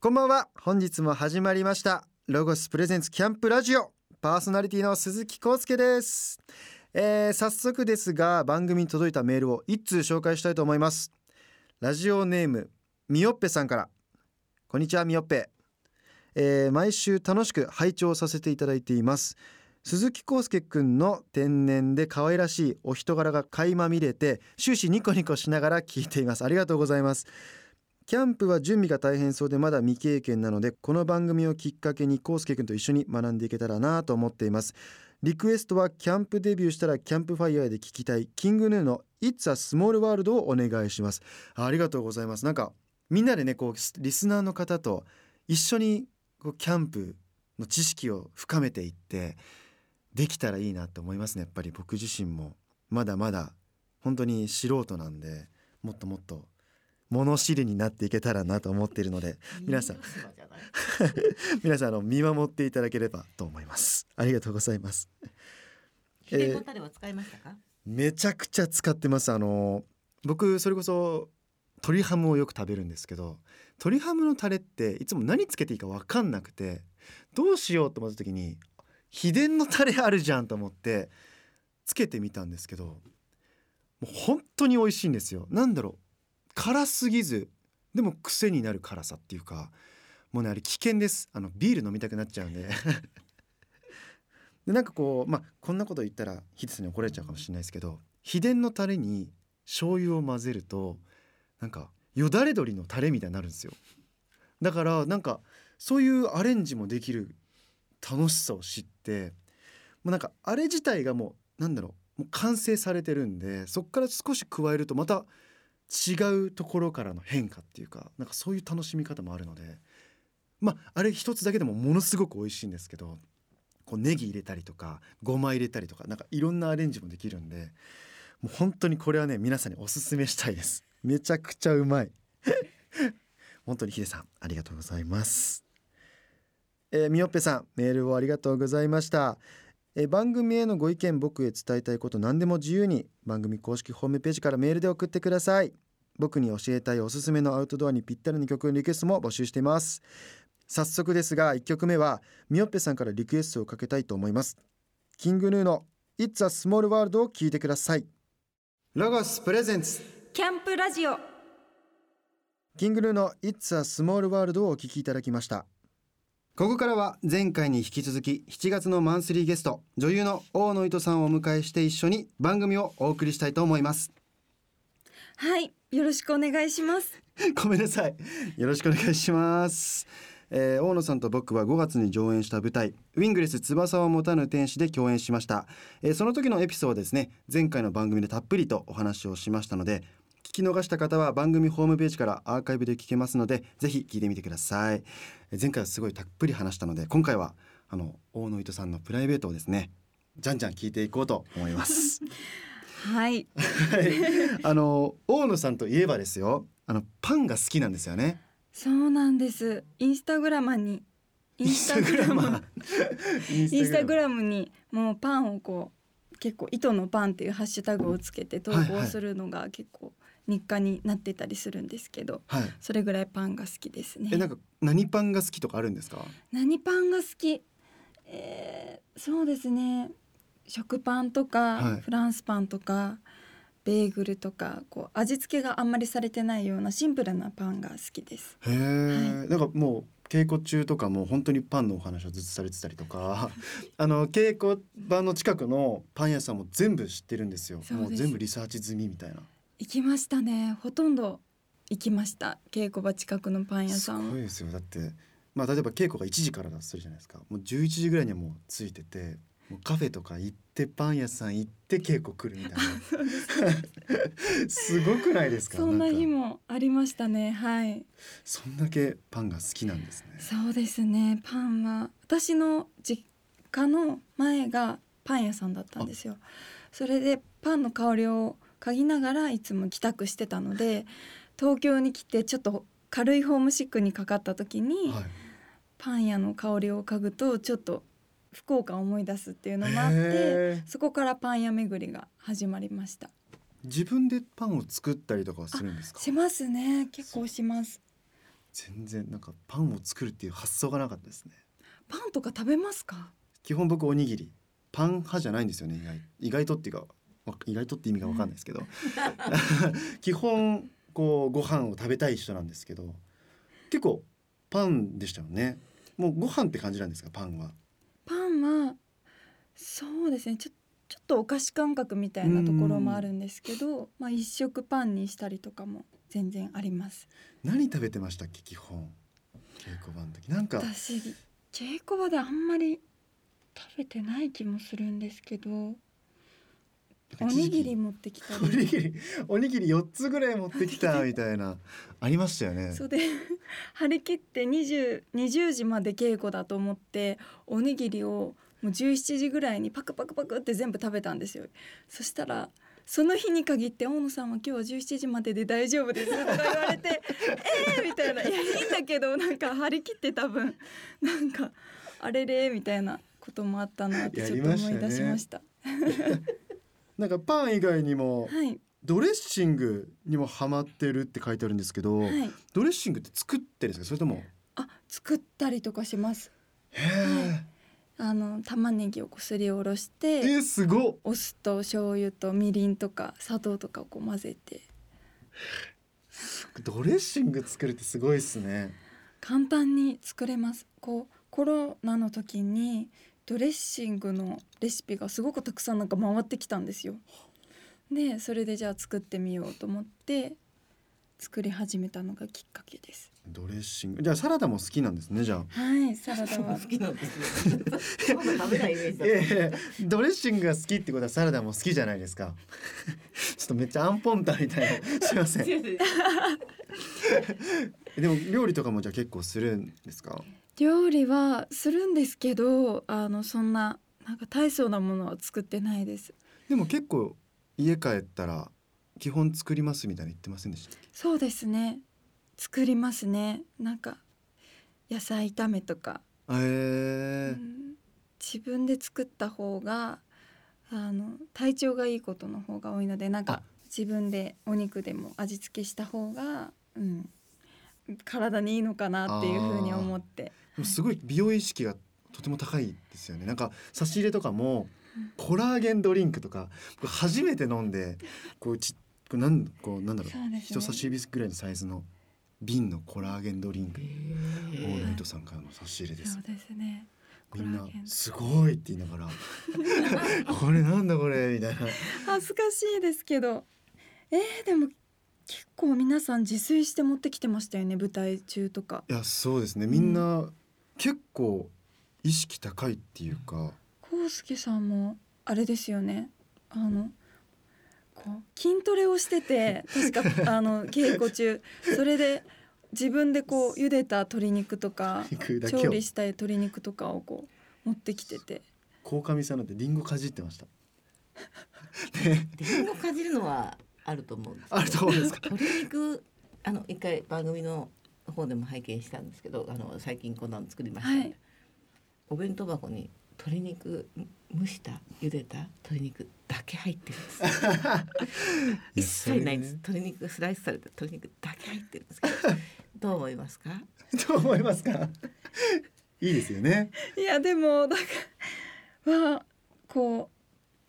こんばんは。本日も始まりました。ロゴスプレゼンツキャンプラジオ。パーソナリティの鈴木康介です、えー、早速ですが番組に届いたメールを一通紹介したいと思います。ラジオネームみよっぺさんから。こんにちはみよっぺ、えー、毎週楽しく拝聴させていただいています。鈴木康介くんの天然で可愛らしいお人柄が垣間見れて終始ニコニコしながら聞いています。ありがとうございます。キャンプは準備が大変そうでまだ未経験なのでこの番組をきっかけに康介くんと一緒に学んでいけたらなと思っています。リクエストはキャンプデビューしたらキャンプファイヤーで聞きたい。キングヌーの It's a Small World をお願いします。あありがとうございます。なんかみんなでねこうリスナーの方と一緒にこうキャンプの知識を深めていってできたらいいなと思いますね。やっぱり僕自身も。まだまだ本当に素人なんでもっともっと物知りになっていけたらなと思っているので皆さん。皆さんあの見守っていただければと思います。ありがとうございます。秘伝のタレは使いましたか、めちゃくちゃ使ってます。あの僕それこそ鶏ハムをよく食べるんですけど鶏ハムのタレっていつも何つけていいか分かんなくてどうしようと思った時に秘伝のタレあるじゃんと思ってつけてみたんですけどもう本当に美味しいんですよ。なんだろう辛すぎずでも癖になる辛さっていうかもうねあれ危険です。あのビール飲みたくなっちゃうんで。でなんかこうまあこんなこと言ったらヒデさんに怒られちゃうかもしれないですけど秘伝のタレに醤油を混ぜるとなんかよだれ鶏のタレみたいになるんですよ。だからなんかそういうアレンジもできる楽しさを知ってもうなんかあれ自体がもうなんだろうもう完成されてるんでそっから少し加えるとまた違うところからの変化っていうかなんかそういう楽しみ方もあるのでまああれ一つだけでもものすごく美味しいんですけどこうネギ入れたりとかごま入れたりとかなんかいろんなアレンジもできるんでもう本当にこれはね皆さんにおすすめしたいです。めちゃくちゃうまい。本当にヒデさんありがとうございます。えー、みよっぺさんメールをありがとうございました。え、番組へのご意見僕へ伝えたいこと何でも自由に番組公式ホームページからメールで送ってください。僕に教えたいおすすめのアウトドアにぴったりの曲のリクエストも募集しています。早速ですが1曲目はみよっぺさんからリクエストをかけたいと思います。キングヌーの It's a Small World を聞いてください。ロゴスプレゼンツキャンプラジオ。キングヌーの It's a Small World をお聞きいただきました。ここからは前回に引き続き7月のマンスリーゲスト女優の大野糸さんをお迎えして一緒に番組をお送りしたいと思います。はいよろしくお願いします。ごめんなさい。よろしくお願いします。えー、大野さんと僕は5月に上演した舞台ウィングレス翼を持たぬ天使で共演しました、えー、その時のエピソードですね。前回の番組でたっぷりとお話をしましたので聞き逃した方は番組ホームページからアーカイブで聞けますのでぜひ聞いてみてください。前回はすごいたっぷり話したので今回はあの大野糸さんのプライベートをですねじゃんじゃん聞いていこうと思います はい。あの大野さんといえばですよあのパンが好きなんですよね。そうなんです。インスタグラマにインスタグラマー。インスタグラム。にもうパンをこう結構糸のパンっていうハッシュタグをつけて投稿するのが結構日課になってたりするんですけど、はい、それぐらいパンが好きですね。えなんか何パンが好きとかあるんですか？何パンが好き？えー、そうですね食パンとか、はい。フランスパンとかベーグルとかこう味付けがあんまりされてないようなシンプルなパンが好きです。へえ、なんかもう稽古中とかも本当にパンのお話をずっとされてたりとか あの稽古場の近くのパン屋さんも全部知ってるんですよ。もう全部リサーチ済みみたいな。行きましたね。ほとんど行きました稽古場近くのパン屋すさん。ごいですよ。だってまあ例えば稽古が1時からだとするじゃないですか。もう11時ぐらいにはもうついててカフェとか行ってパン屋さん行って稽古来るみたいな。す。ごくないですか？そんな日もありましたね。はい。そんだけパンが好きなんですね。そうですね。パンは私の実家の前がパン屋さんだったんですよ。それでパンの香りを嗅ぎながらいつも帰宅してたので東京に来てちょっと軽いホームシックにかかった時に、はい。パン屋の香りを嗅ぐとちょっと福岡を思い出すっていうのもあってそこからパン屋巡りが始まりました。自分でパンを作ったりとかはするんですか？しますね。結構します。全然なんかパンを作るっていう発想がなかったですね。パンとか食べますか？基本僕おにぎり。パン派じゃないんですよね意外。意外とっていうかわ意外とって意味がわかんないですけど。基本こうご飯を食べたい人なんですけど結構パンでしたよね。もうご飯って感じなんですかパンは？パンはそうですねちょちょっとお菓子感覚みたいなところもあるんですけど、まあ一食パンにしたりとかも全然あります。何食べてました？っけ基本。稽古場の時。なんか私稽古場であんまり食べてない気もするんですけどおにぎり持ってきたおにりぎりおにぎり4つぐらい持ってきたみたいな。ありましたよね。そうで張り切って 20, 20時まで稽古だと思っておにぎりをもう17時ぐらいにパクパクパクって全部食べたんですよ。そしたらその日に限って大野さんは今日は17時までで大丈夫ですとか言われて えーみたいな。いやいいんだけどなんか張り切って多分。なんかあれれみたいなこともあったなってちょっと思い出しました。なんかパン以外にもはい。ドレッシングにもハマってるって書いてあるんですけど、はい。ドレッシングって作ってるんですか？それとも？あ作ったりとかします。へえ、あの玉ねぎをこうすりおろして。えー、すごっ。お酢と醤油とみりんとか砂糖とかをこう混ぜて。ドレッシング作るってすごいですね。簡単に作れます。こうコロナの時にドレッシングのレシピがすごくたくさんなんか回ってきたんですよ。でそれでじゃあ作ってみようと思って作り始めたのがきっかけです。ドレッシング。じゃあサラダも好きなんですねじゃあ。はいサラダ好はきなんですね。食べないイメージだった。いやいやドレッシングが好きってことはサラダも好きじゃないですか。ちょっとめっちゃアンポンタンみたいな。すいません。でも料理とかもじゃあ結構するんですか？料理はするんですけどあのそんななんか大層なものは作ってないです。でも結構家帰ったら基本作りますみたいな言ってませんでしたそうですね。作りますね。なんか野菜炒めとか、へえうん。自分で作った方があの体調がいいことの方が多いのでなんあ。か自分でお肉でも味付けした方が、うん、体にいいのかなっていうふうに思ってすごい美容意識がとても高いですよね。なんか差し入れとかもうん。コラーゲンドリンクとか僕初めて飲んでこうちこうなんこうなんだろうね。人差し指ぐらいのサイズの瓶のコラーゲンドリンクオー。ナイトさんからの差し入れです。そうですね。みんなすごいって言いながら これなんだこれみたいな。恥ずかしいですけど。えー、でも結構皆さん自炊して持ってきてましたよね舞台中とか。いやそうですね。みんな結構意識高いっていうか。康介さんもあれですよね。あのこう筋トレをしてて確か あの稽古中。それで自分でこう茹でた鶏肉とか調理した鶏肉とかをこう持ってきてて。鴻上さんなんてリンゴかじってました。リンゴかじるのはあると思うんです。あると思うんですか？鶏肉あの一回番組の方でも拝見したんですけど、あの最近こんなの作りました、はいお弁当箱に鶏肉蒸した茹でた鶏肉だけ入ってるんです。一切ないんです。鶏肉がスライスされた鶏肉だけ入ってるんですけど、どう思いますか？どう思いますか？いいですよねいやでもなんかはこう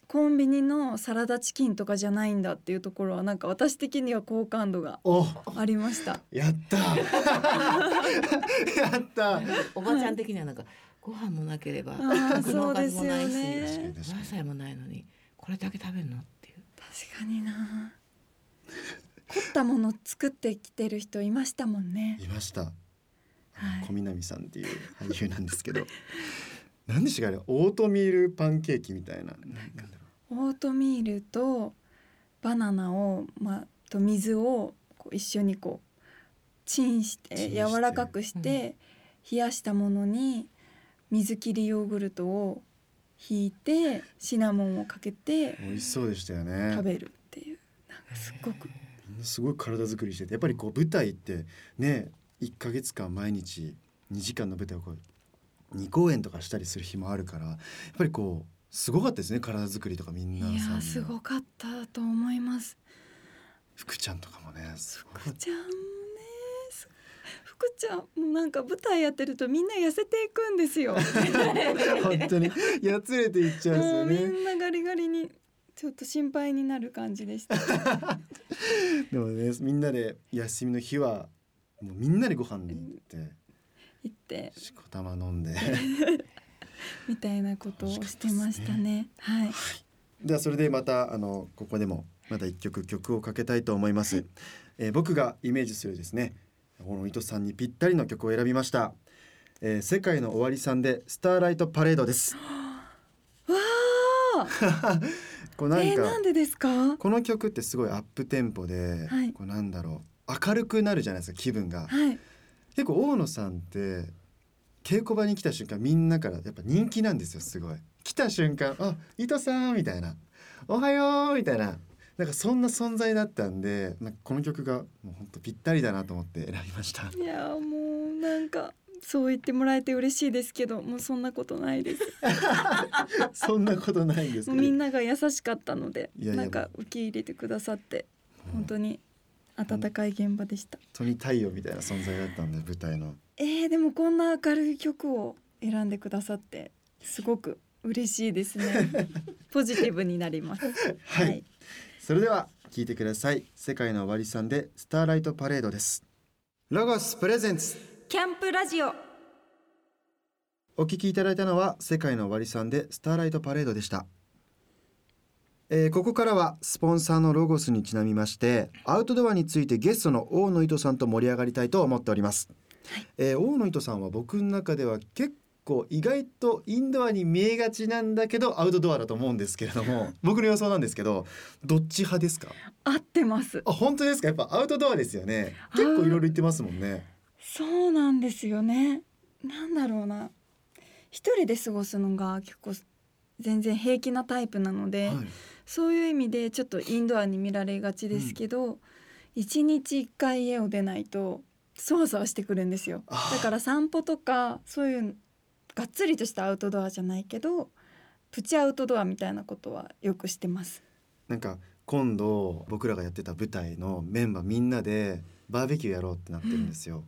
コンビニのサラダチキンとかじゃないんだっていうところはなんか私的には好感度がお。ありました。やった。やった。おばちゃん的にはなんかご飯もなければそうですよね。確かに確か野菜もないのにこれだけ食べるのっていう。確かにな。凝ったもの作ってきてる人いましたもんね。にいました、はい。小南さんっていう俳優なんですけど。何でしたかあれオートミールパンケーキみたいな。なんだろオートミールとバナナをまあと水をこう一緒にこうチンして柔らかくして冷やしたものに水切りヨーグルトをひいてシナモンをかけてう美味しそうでしたよね。食べるっていう。なんかすっごく。すごい体作りしててやっぱりこう舞台ってね1ヶ月間毎日2時間の舞台をこう2公演とかしたりする日もあるからやっぱりこうすごかったですね体作りとかみんいなさんのやすごかったと思います。福ちゃんとかもね福ちゃんもねすくちゃもうなんか舞台やってるとみんな痩せていくんですよ。本当にやつれていっちゃうんですもうみよねんなガリガリにちょっと心配になる感じでした。でもねみんなで休みの日はもうみんなでご飯に行って行って。しこたま飲んで みたいなことをしてましたね。はい。ではそれでまたあのここでもまた一曲曲をかけたいと思います、えー僕がイメージするですねこの糸さんにぴったりの曲を選びました、えー世界の終わりさんでスターライトパレードです。わあ こうなんか、えー、なんでですか？この曲ってすごいアップテンポで、はい。こうなんだろう明るくなるじゃないですか気分が。はい。結構大野さんって稽古場に来た瞬間みんなからやっぱ人気なんですよすごい。来た瞬間「あ伊藤さん」みたいな「おはよう」みたいな。なんかそんな存在だったんでなんかこの曲がもう本当ぴったりだなと思って選びました。いやもうなんかそう言ってもらえて嬉しいですけどもうそんなことないです。そんなことないんですけど。もうみんなが優しかったのでなんか受け入れてくださって本当に温かい現場でした。本当に太陽みたいな存在だったんで舞台の。えー、でもこんな明るい曲を選んでくださってすごく嬉しいですね。ポジティブになります。はい、それでは聞いてください。世界の終わりさんでスターライトパレードです。ロゴスプレゼンツ。キャンプラジオ。お聞きいただいたのは世界の終わりさんでスターライトパレードでした、えーここからはスポンサーのロゴスにちなみましてアウトドアについてゲストの大野糸さんと盛り上がりたいと思っております、えー大野糸さんは僕の中では結構意外とインドアに見えがちなんだけどアウトドアだと思うんですけれども 僕の予想なんですけどどっち派ですか？合ってます。あ本当ですか？やっぱアウトドアですよね。結構いろいろ言ってますもんね。そうなんですよね。なんだろうな。一人で過ごすのが結構全然平気なタイプなので、はいそういう意味でちょっとインドアに見られがちですけど、一日一回家を出ないとそわそわしてくるんですよ。だから散歩とかそういうがっつりとしたアウトドアじゃないけどプチアウトドアみたいなことはよくしてます。なんか今度僕らがやってた舞台のメンバーみんなでバーベキューやろうってなってるんですよ。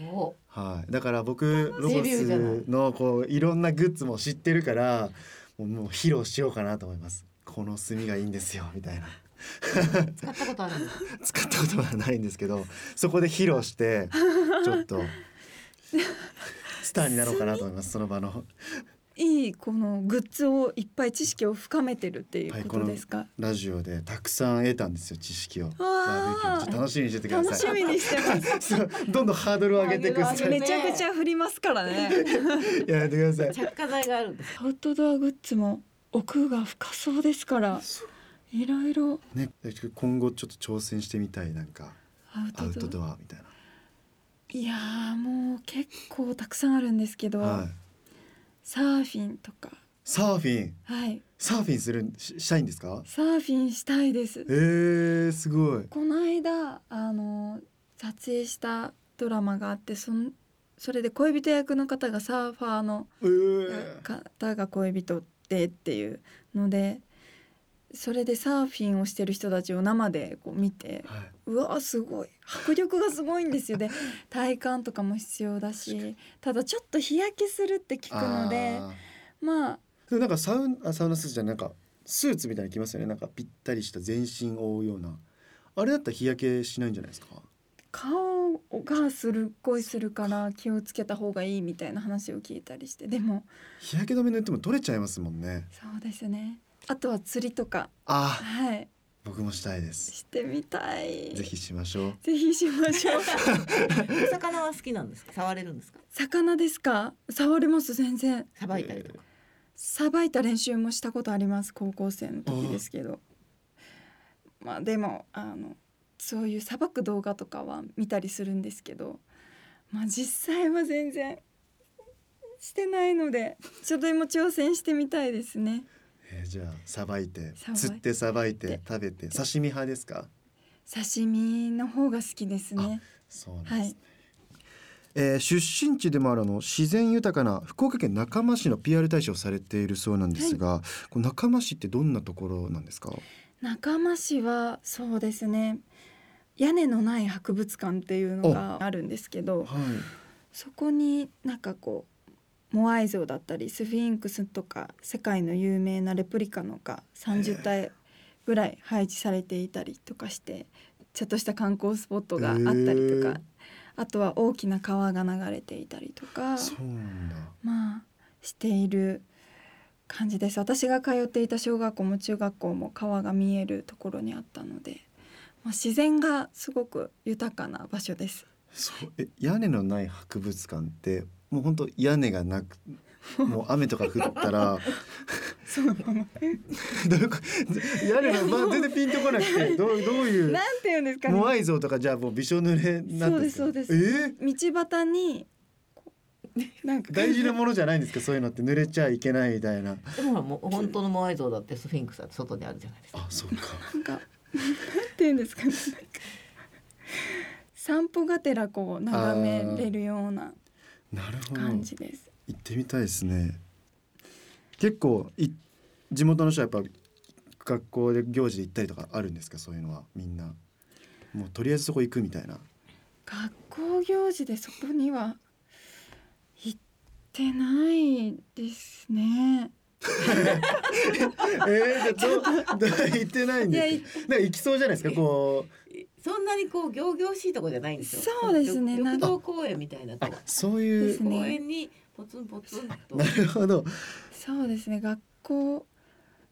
お。はい、だから僕ロゴデビューじゃない。スのこういろんなグッズも知ってるからもう披露しようかなと思います。この炭がいいんですよみたいな。使ったことあるんですか使ったことはないんですけどそこで披露してちょっとスターになろうかなと思いますその場の。いいこのグッズをいっぱい知識を深めてるっていうことですか、ラジオでたくさん得たんですよ知識を。バわーーベキュー楽しみにしててくだ楽さい。しみにしてます。どんどんハードルを上げていくハードル上げめちゃくちゃ振りますからね。やめてください。着火剤があるんです。アウトドアグッズも奥が深そうですからいろいろ。ね今後ちょっと挑戦してみたいなんかアウトドア。みたいいやーもう結構たくさんあるんですけど、な、はい、サーフィンとか。サーフィン？はい。サーフィンするししたいんですか？サーフィンしたいです。えー、すごい。この間あの撮影したドラマがあってそんそれで恋人役の方がサーファーのえー、方が恋人でっていうのでそれでサーフィンをしてる人たちを生でこう見てはうわすごい。迫力がすごいんですよで 体幹とかも必要だしただちょっと日焼けするって聞い、くのであまあーでもなんかサウンあサウナスーツじゃないなんかスーツみたいに着ますよね。なんかぴったりした全身を覆うような。あれだったら日焼けしないんじゃないですか？顔がするっごいするから気をつけた方がいいみたいな話を聞いたりして。でも日焼け止め塗っても取れちゃいますもんね。そうですね。あとは釣りとか。あはい。僕もしたいです。してみたい。ぜひしましょう。ぜひしましょう。お 魚は好きなんですか？触れるんですか？魚ですか？触れます全然。さばいたりとか、さばいた練習もしたことあります高校生の時ですけど。まあでもあのそういうさばく動画とかは見たりするんですけどまあ実際は全然してないのでちょっと今挑戦してみたいですね。えーじゃあさばいて釣ってさばいてで食べて。刺身派ですか？刺身の方が好きですね。そうなんですね、はい。えー出身地でもあるあの自然豊かな福岡県中間市の PR 大使をされているそうなんですが、この中間市ってどんなところなんですか？中間市はそうですね屋根のない博物館っていうのがあるんですけどはい。そこになんかこうモアイ像だったりスフィンクスとか世界の有名なレプリカのが30体ぐらい配置されていたりとかしてちょっとした観光スポットがあったりとかあとは大きな川が流れていたりとかまあしている感じです。私が通っていた小学校も中学校も川が見えるところにあったので、まあ、自然がすごく豊かな場所です。そうえ屋根のない博物館ってもう本当屋根がなく もう雨とか降ったら。そうなの。どういうこ屋根の、まあ、全然ピンとこなくてどうどういう？なんて言うんですかね。モアイ像とかじゃあもうびしょ濡れになんか？そうですそうです。え？ー道端になんか。大事なものじゃないんですか？そういうのって濡れちゃいけないみたいな。でもほらもう本当のモアイ像だってスフィンクスだって外にあるじゃないですか。あそうか。なんかて言うんですかね。散歩がてらこう眺めれるような感じです。行ってみたいですね。結構い地元の人はやっぱ学校で行事で行ったりとかあるんですか？そういうのはみんな。もうとりあえずそこ行くみたいな。学校行事でそこには行ってないですね。えー、じゃあどうどう行ってないんいやいですかなんか行きそうじゃないですかこう。そんなにこう仰々しいとこじゃないんですよ。そうですね緑なんか。道公園みたいな。そういう。ね。公園にポツンポツンと。なるほど。そうですね学校。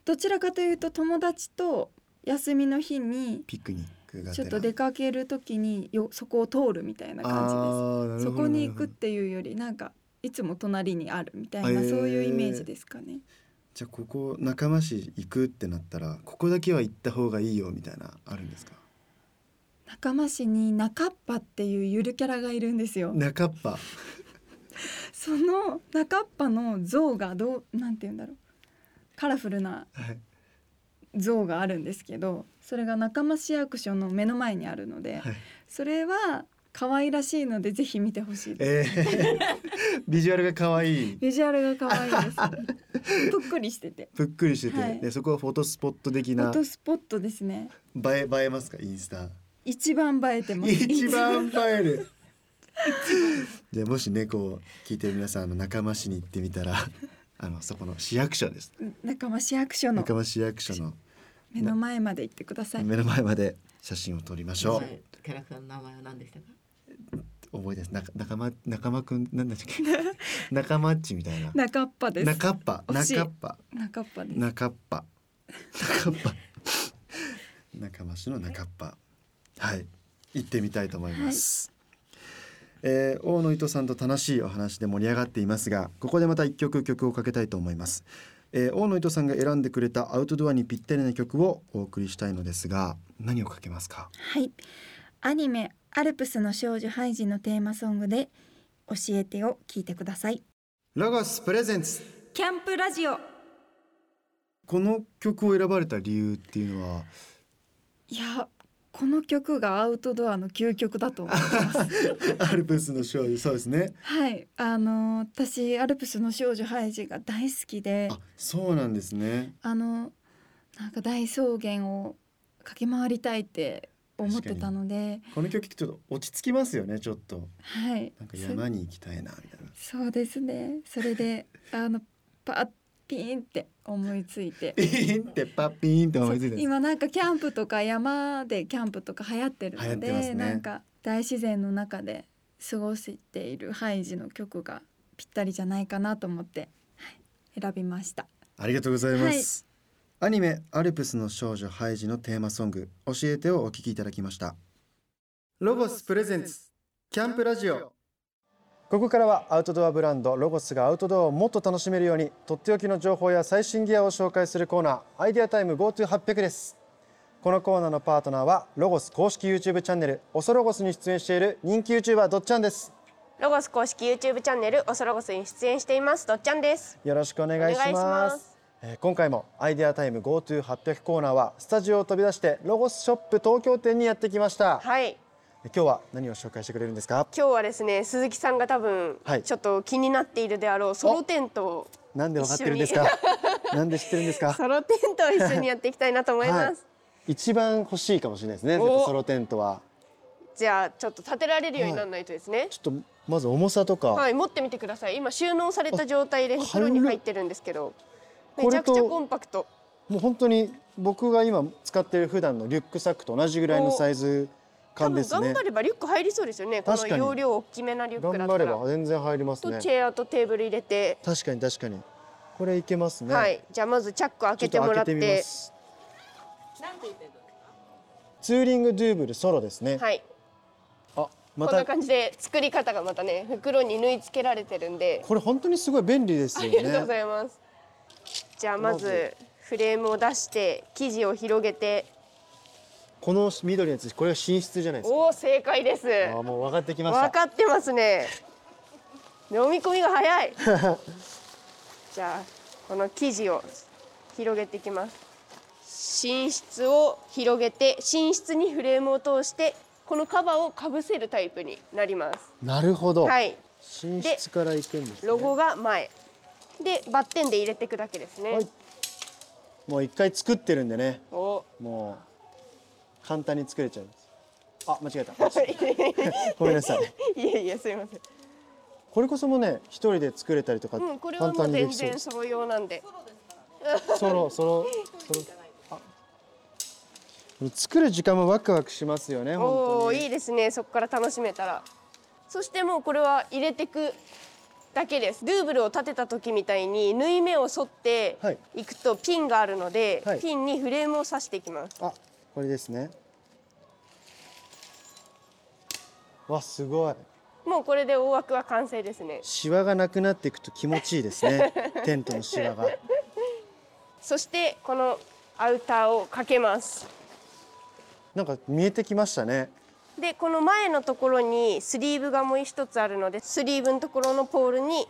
どちらかというと友達と休みの日にピクニックがちょっと出かける時によそこを通るみたいな感じです。そこに行くっていうよりなんかいつも隣にあるみたいな、へー。そういうイメージですかね。じゃあここ仲間市行くってなったらここだけは行った方がいいよみたいなあるんですか？仲間市に中っぱっていうゆるキャラがいるんですよ。中っぱ。その中っぱの像がどうなんて言うんだろう。カラフルなはい。像があるんですけどそれが仲間市役所の目の前にあるので、はい。それは可愛らしいのでぜひ見てほしいです。えー、ビジュアルが可愛いビジュアルが可愛いです。ぷっくりしてて。ぷっくりしてて、はいでそこはフォトスポット的フォなトスポットですね。映え映えますか？インスタ一番映えてます。一番映えるじゃあもしねこう聞いてる皆さんあの仲間市に行ってみたら あのそこの市役所です仲間市役所の仲間市役所の目の前まで行ってください。目の前まで写真を撮りましょうキャラクターの名前は何でしたか？覚えてます。仲仲間仲間くんなんだっけ？仲間っちみたいな。中っぱです。中っぱ。中っぱ。中っぱです。中っぱ。中っぱ。仲間市の中っぱ。はい。行ってみたいと思います、えー大野糸さんと楽しいお話で盛り上がっていますがここでまた一曲曲をかけたいと思います、えー大野糸さんが選んでくれたアウトドアにぴったりな曲をお送りしたいのですが何をかけますか？はい。アニメアルプスの少女ハイジのテーマソングで教えてを聞いてください。ロゴスプレゼンツキャンプラジオ。この曲を選ばれた理由っていうのは？いやこの曲がアウトドアの究極だと思います。アルプスの少女そうですねはい。あの私アルプスの少女ハイジが大好きで、あそうなんですねあのなんか大草原を駆け回りたいって思ってたので、この曲ってちょっと落ち着きますよねちょっとはい。なんか山に行きたいなみたいなそそうですね。それで あのパッピーンって思いついて。ピーンってパッピーンって思いついて今なんかキャンプとか山でキャンプとか流行ってるので、ねなんか大自然の中で過ごしているハイジの曲がぴったりじゃないかなと思って、はい、選びました。ありがとうございます、アニメアルプスの少女ハイジのテーマソング教えてをお聞きいただきました。ロゴスプレゼンツキャンプラジオ。ここからはアウトドアブランドロゴスがアウトドアをもっと楽しめるようにとっておきの情報や最新ギアを紹介するコーナーアイデアタイム GoTo800 です。このコーナーのパートナーはロゴス公式 YouTube チャンネルオソロゴスに出演している人気 YouTuber どっちゃんです。ロゴス公式 YouTube チャンネルオソロゴスに出演していますどっちゃんです。よろしくお願いします。お願いします。えー今回もアイデアタイム GoTo800 コーナーはスタジオを飛び出してロゴスショップ東京店にやってきました、はい。今日は何を紹介してくれるんですか？今日はですね鈴木さんが多分はい。ちょっと気になっているであろうソロテントをなんでわかってるんですか？なんで知ってるんですか？ソロテントを一緒にやっていきたいなと思います、はい、一番欲しいかもしれないですねお。ソロテントは。じゃあちょっと立てられるようにならないとですね。ちょっとまず重さとか、はい、持ってみてください。今収納された状態であ袋に入ってるんですけどめちゃくちゃコンパクト。もう本当に僕が今使っている普段のリュックサックと同じぐらいのサイズ感ですね。頑張ればリュック入りそうですよね。この容量大きめなリュックだ頑張ったら。れば全然入りますね。とチェアとテーブル入れて、確かに。確かにこれいけますね。はい。じゃあまずチャック開けてもらって。てすツーリングドゥーブルソロですね、はい。あまこんなた感じで作り方がまたね袋に縫い付けられてるんで。これ本当にすごい便利ですよありがとうごねざいますじゃあまずフレームを出して生地を広げて。この緑のやつこれが寝室じゃないですか。おお正解です。あーもう分かってきました。分かってますね。飲み込みが早い。じゃあこの生地を広げていきます。寝室を広げて寝室にフレームを通してこのカバーをかぶせるタイプになります。なるほど、はい。寝室から行くんです、ね、ロゴが前でバッテンで入れていくだけですね、はい。もう一回作ってるんでね。お。もう簡単に作れちゃいます。あ間違えた。ごめんなさい。いえいえすいません。これこそもね一人で作れたりとかうんこれは簡単にでもう全然ソロ用なんで。ソロソロソロあ作る時間もワクワクしますよねおおいいですね。そこから楽しめたら。そしてもうこれは入れてくだけです。ドゥーブルを立てた時みたいに縫い目を沿ってはい。いくとピンがあるので、はい。ピンにフレームを刺していきます。あこれですね。わすごい。もうこれで大枠は完成ですね。シワがなくなっていくと気持ちいいですね。テントのシワが。そしてこのアウターをかけます。なんか見えてきましたねでこの前のところにスリーブがもう一つあるのでスリーブのところのポールに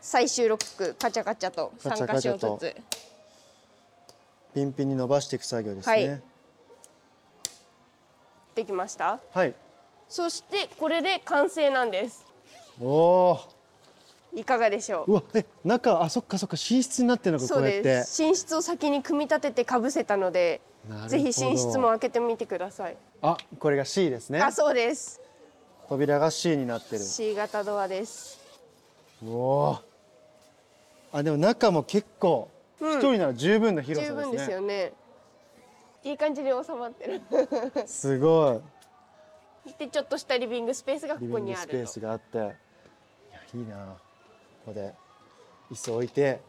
最終ロックカチャカチャと3カチャカ箇所ずつピンピンに伸ばしていく作業ですはい。ねできました？はい、そしてこれで完成なんです。おおいかがでしょう？うわえ中あそっかそっか寝室になってるのかこうやって。寝室を先に組み立ててかぶせたのでぜひ寝室も開けてみてください。あこれが C ですね。あそうです。扉が C になってる。C 型ドアです。おおあでも中も結構うん。一人なら十分な広十分さですね、ですよね。いい感じに収まってる。すごい。でちょっとしたリビングスペースがここにあると。スペースがあって。いやいいな。ここで椅子置いて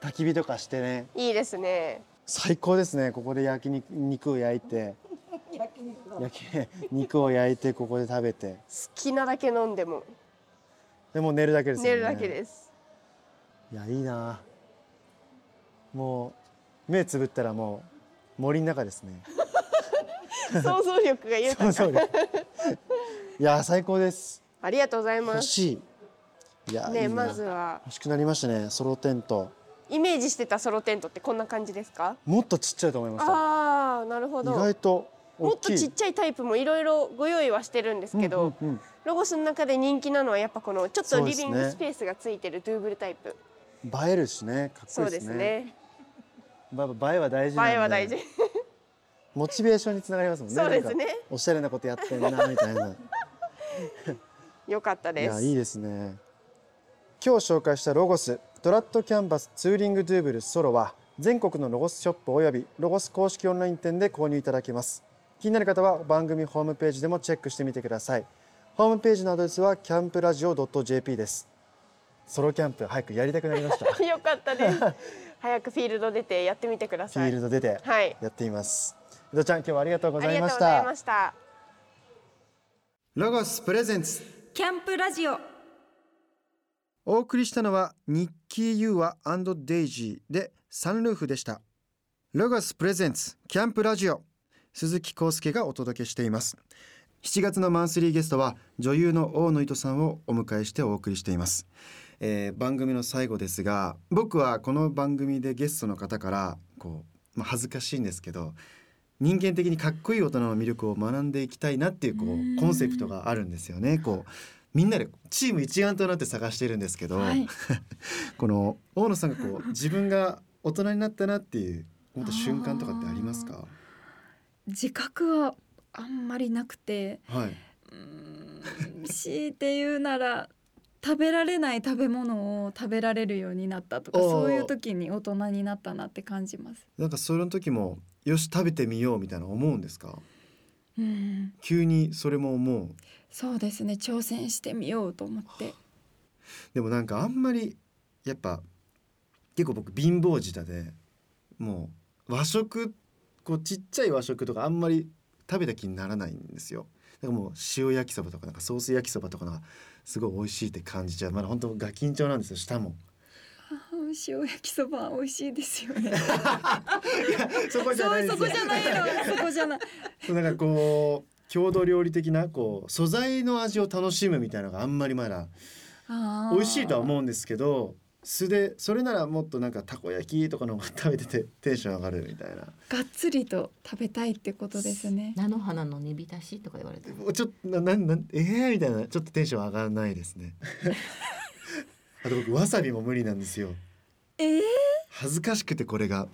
焚き火とかしてね。いいですね最高ですね。ここで焼肉肉を焼いて。焼き肉を焼いてここで食べて。好きなだけ飲んでも。でもう寝るだけですよね。寝るだけです。いやいいな。もう目つぶったらもう森の中ですね。想像力が豊か。いや最高です。ありがとうございます。欲しい。いやいいな。ねまずは。欲しくなりましたね。ソロテントイメージしてたソロテントってこんな感じですか？もっとちっちゃいと思いました。ああなるほ意ど外ともっとちっちゃいタイプもいろいろご用意はしてるんですけど、うんうんうんロゴスの中で人気なのはやっぱこのちょっとリビングスペースがついてるドゥーブルタイプ。映えるしねかっこいういですすね。ねまあ映えは大事なんで映えは大事。モチベーションにつながりますもんね。そうですね。おしゃれなことやってんなみたいな。よかったいです。やいいですね。今日紹介したロゴストラットキャンバスツーリングドゥーブルソロは全国のロゴスショップおよびロゴス公式オンライン店で購入いただけます。気になる方は番組ホームページでもチェックしてみてください。ホームページのアドレスはキャンプラジオ .jp です。ソロキャンプ早くやりたくなりました。フ よかったです。早くフィールド出てやってみてくださィーいルド出てはい。やっています。伊藤ちゃん今日はありがとうございましがとうございたました。ロゴスプレゼンツキャンプラジオお送りしたのはニッキー・ユーアデイジーでサンルーフでした。ロゴスプレゼンツキャンプラジオ。鈴木康介がお届けしています。7月のマンスリーゲストは女優の大野糸さんをお迎えしてお送りしています、えー番組の最後ですが僕はこの番組でゲストの方からこう、まあ、恥ずかしいんですけど人間的にかっこいい大人の魅力を学んでいきたいなっていうこうコンセプトがあるんですよね。こうみんなでチーム一丸となって探してるんですけど、はい この大野さんがこう自分が大人になったなっていう思った瞬間とかってありますか？自覚はあんまりなくてはい。うーん強いて言うなら食べられない食べ物を食べられるようになったとかそういう時に大人になったなって感じます。なんかその時もよし食べてみようみたいな思うんですか？うん、急にそれも思う。そうですね挑戦してみようと思って。でもなんかあんまりやっぱ結構僕貧乏舌でもう和食こうちっちゃい和食とかあんまり食べた気にならないんですよ。だからもう塩焼きそばとかなんかソース焼きそばとかがすごい美味しいって感じちゃう。まだ本当ガキンチョなんですよ舌も。塩焼きそば美味しいですよね。そこじゃないですよ。そこじゃないの。そこじゃない。なんかこう郷土料理的なこう素材の味を楽しむみたいなのがあんまりまだ美味しいとは思うんですけど素でそれならもっとなんかたこ焼きとかの方が食べててテンション上がるみたいな。がっつりと食べたいってことですね。菜の花の煮浸しとか言われてちょっとななんなんえー、みたいな。ちょっとテンション上がらないですね。あと僕わさびも無理なんですよえー、恥ずかしくてこれが。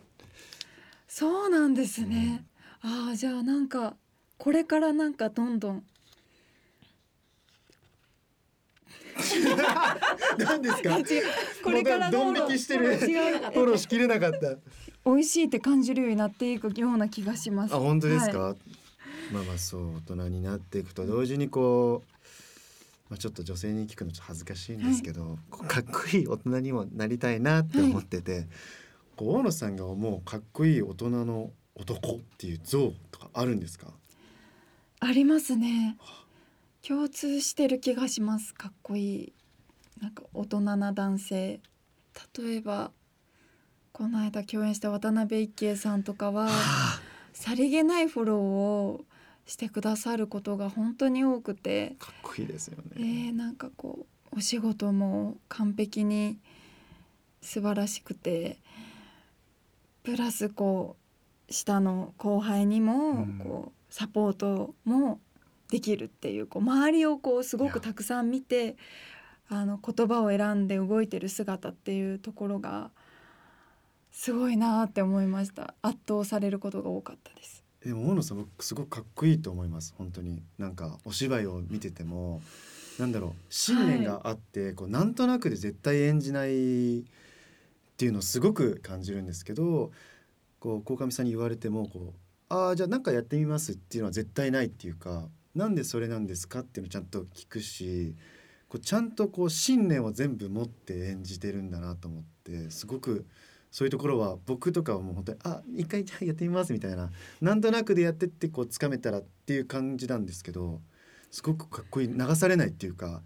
そうなんですね。ああじゃあなんかこれからなんかどんどん。何ですか？これからどんどん。ドン引きしてる。フォローしきれなかった。美味しいって感じるようになっていくような気がします。あ本当ですか、はい。まあまあそう大人になっていくと同時にこう、まあ、ちょっと女性に聞くのちょっと恥ずかしいんですけど、こうかっこいい大人にもなりたいなって思ってて、こう大野さんが思うかっこいい大人の男っていう像とかあるんですか？ありますね。共通してる気がします。かっこいいなんか大人な男性。例えばこの間共演した渡辺一慶さんとかはさりげないフォローをしてくださることが本当に多くて、かっこいいですよえね。ー、なんかこうお仕事も完璧に素晴らしくてプラスこう下の後輩にもうんこうサポートもできるっていうこう周りをこうすごくたくさん見てあの言葉を選んで動いてる姿っていうところがすごいなって思いました圧倒されることが多かったです。でも大野さん僕すごくかっこいいと思います。本当に。なんかお芝居を見てても。なんだろう。信念があって、こうなんとなくで絶対演じないっていうのをすごく感じるんですけどこう鴻上さんに言われてもこうああじゃあなんかやってみますっていうのは絶対ないっていうかなんでそれなんですか？っていうのをちゃんと聞くしこうちゃんとこう信念を全部持って演じてるんだなと思ってすごくそういうところは僕とかはもう本当にあ一回じゃあやってみますみたいななんとなくでやってってこうつかめたらっていう感じなんですけどすごくかっこいい流されないっていうか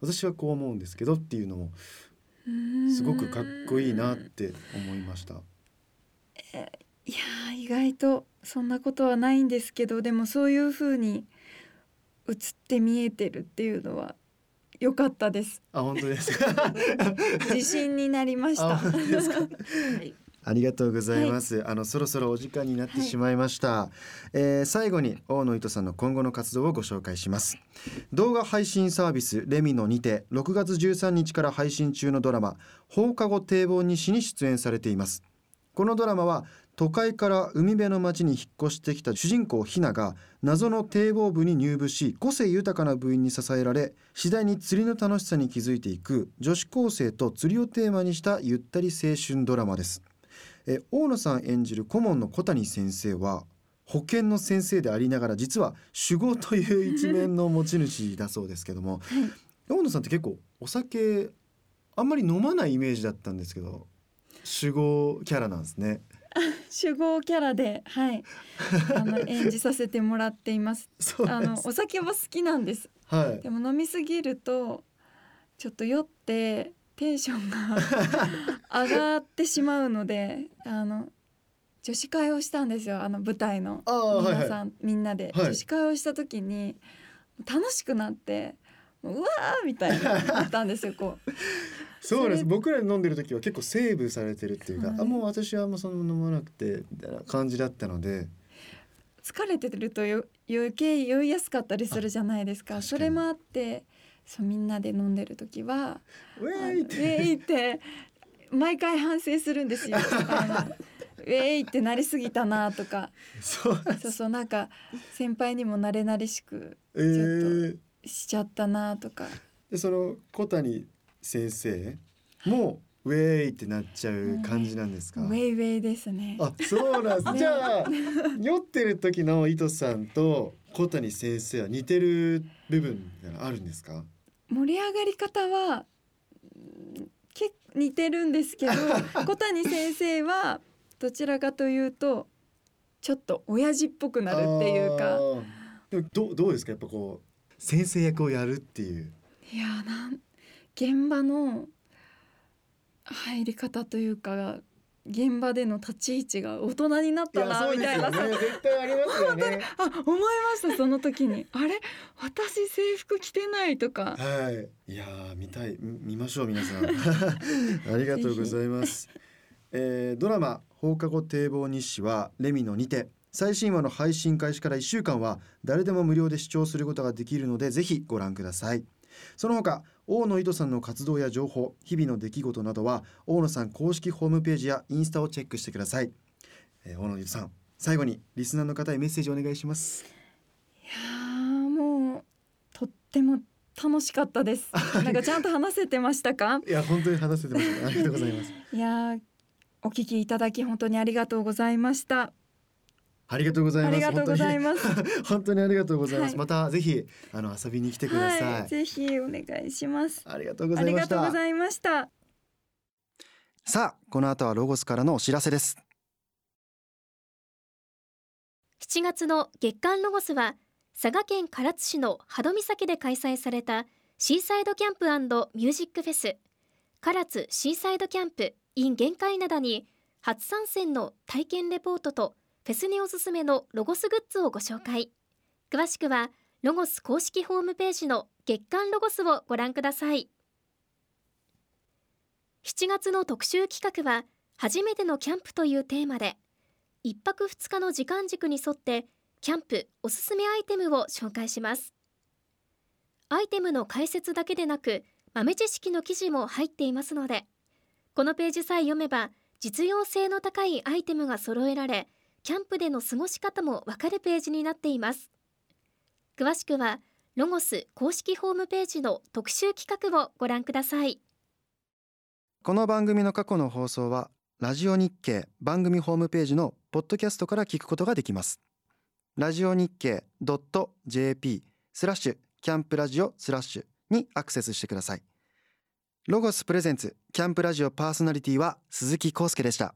私はこう思うんですけどっていうのもすごくかっこいいなって思いました。いや意外とそんなことはないんですけどでもそういう風に映って見えてるっていうのは良かったです。あ本当ですか？自信になりましあた本当ですか？はい。ありがとうございます、あのそろそろお時間になってしまいました、えー最後に大野糸さんの今後の活動をご紹介します。動画配信サービスレミノにて6月13日から配信中のドラマ放課後堤防西に出演されていますこのドラマは都会から海辺の町に引っ越してきた主人公ひなが謎の堤防部に入部し個性豊かな部員に支えられ次第に釣りの楽しさに気づいていく女子高生と釣りをテーマにしたゆったり青春ドラマです。え大野さん演じる顧問の小谷先生は保健の先生でありながら実は酒豪という一面の持ち主だそうですけども、大野さんって結構お酒あんまり飲まないイメージだったんですけど酒豪キャラなんですね。主語キャラではい。あの演じさせてもらっています。あのお酒は好きなんです。はい。でも飲みすぎるとちょっと酔ってテンションが 上がってしまうのであの女子会をしたんですよ。あの舞台の。ああはいはい。皆さん、みんなで、はい。女子会をした時に楽しくなってもううわーみたいになったんですよこう。そうです。僕ら飲んでる時は結構セーブされてるっていうか、はい。あもう私はもうその飲まなくてみたいな感じだったので。疲れてるとよ余計酔いやすかったりするじゃないですか。それもあってそうみんなで飲んでる時はウェイって。ウェイって毎回反省するんですよ。ウェイってなりすぎたなとか。そうそうそうなんか先輩にも慣れ慣れしくえー、しちゃったなとか。でその小谷先生もウェイってなっちゃう感じなんですか、ウェイウェイですね。あそうなんです、ね。じゃあ酔ってる時の糸さんと小谷先生は似てる部分があるんですか？盛り上がり方はうん結構似てるんですけど 小谷先生はどちらかというとちょっと親父っぽくなるっていうか。でもどうどうですか？やっぱこう先生役をやるっていう。いやなん現場の入り方というか現場での立ち位置が大人になったなみたいなそう絶対ありますよね。あ思いましたその時に。あれ？私制服着てないとか。はい。いやー見たい。み見ましょう皆さん。ありがとうございます、えードラマ放課後堤防日誌はレミのにて最新話の配信開始から1週間は誰でも無料で視聴することができるのでぜひご覧ください。その他大野糸さんの活動や情報日々の出来事などは大野さん公式ホームページやインスタをチェックしてください、えー大野糸さん最後にリスナーの方へメッセージお願いします。いやーもうとっても楽しかったです。なんかちゃんと話せてましたか？いや本当に話せてました。ありがとうございます。いやーお聞きいただき本当にありがとうございましたありがとうございます。ありがとうございます。本当に。本当にありがとうございます、はい。またぜひあの遊びに来てください、はい。ぜひお願いします。ありがとうございました。とうございました。さあこの後はロゴスからのお知らせです。7月の月間ロゴスは佐賀県唐津市の波戸岬で開催されたシーサイドキャンプミュージックフェス。唐津シーサイドキャンプ in 限界灘に初参戦の体験レポートとフェスにおすすめのロゴスグッズをご紹介。詳しくはロゴス公式ホームページの月間ロゴスをご覧ください。7月の特集企画は初めてのキャンプというテーマで1泊2日の時間軸に沿ってキャンプおすすめアイテムを紹介します。アイテムの解説だけでなく豆知識の記事も入っていますのでこのページさえ読めば実用性の高いアイテムが揃えられキャンプでの過ごし方もわかるページになっています。詳しくはロゴス公式ホームページの特集企画をご覧ください。この番組の過去の放送はラジオ日経番組ホームページのポッドキャストから聞くことができます。ラジオ日経 .jp スラッシュキャンプラジオスラッシュにアクセスしてください。ロゴスプレゼンツキャンプラジオパーソナリティは鈴木康介でした。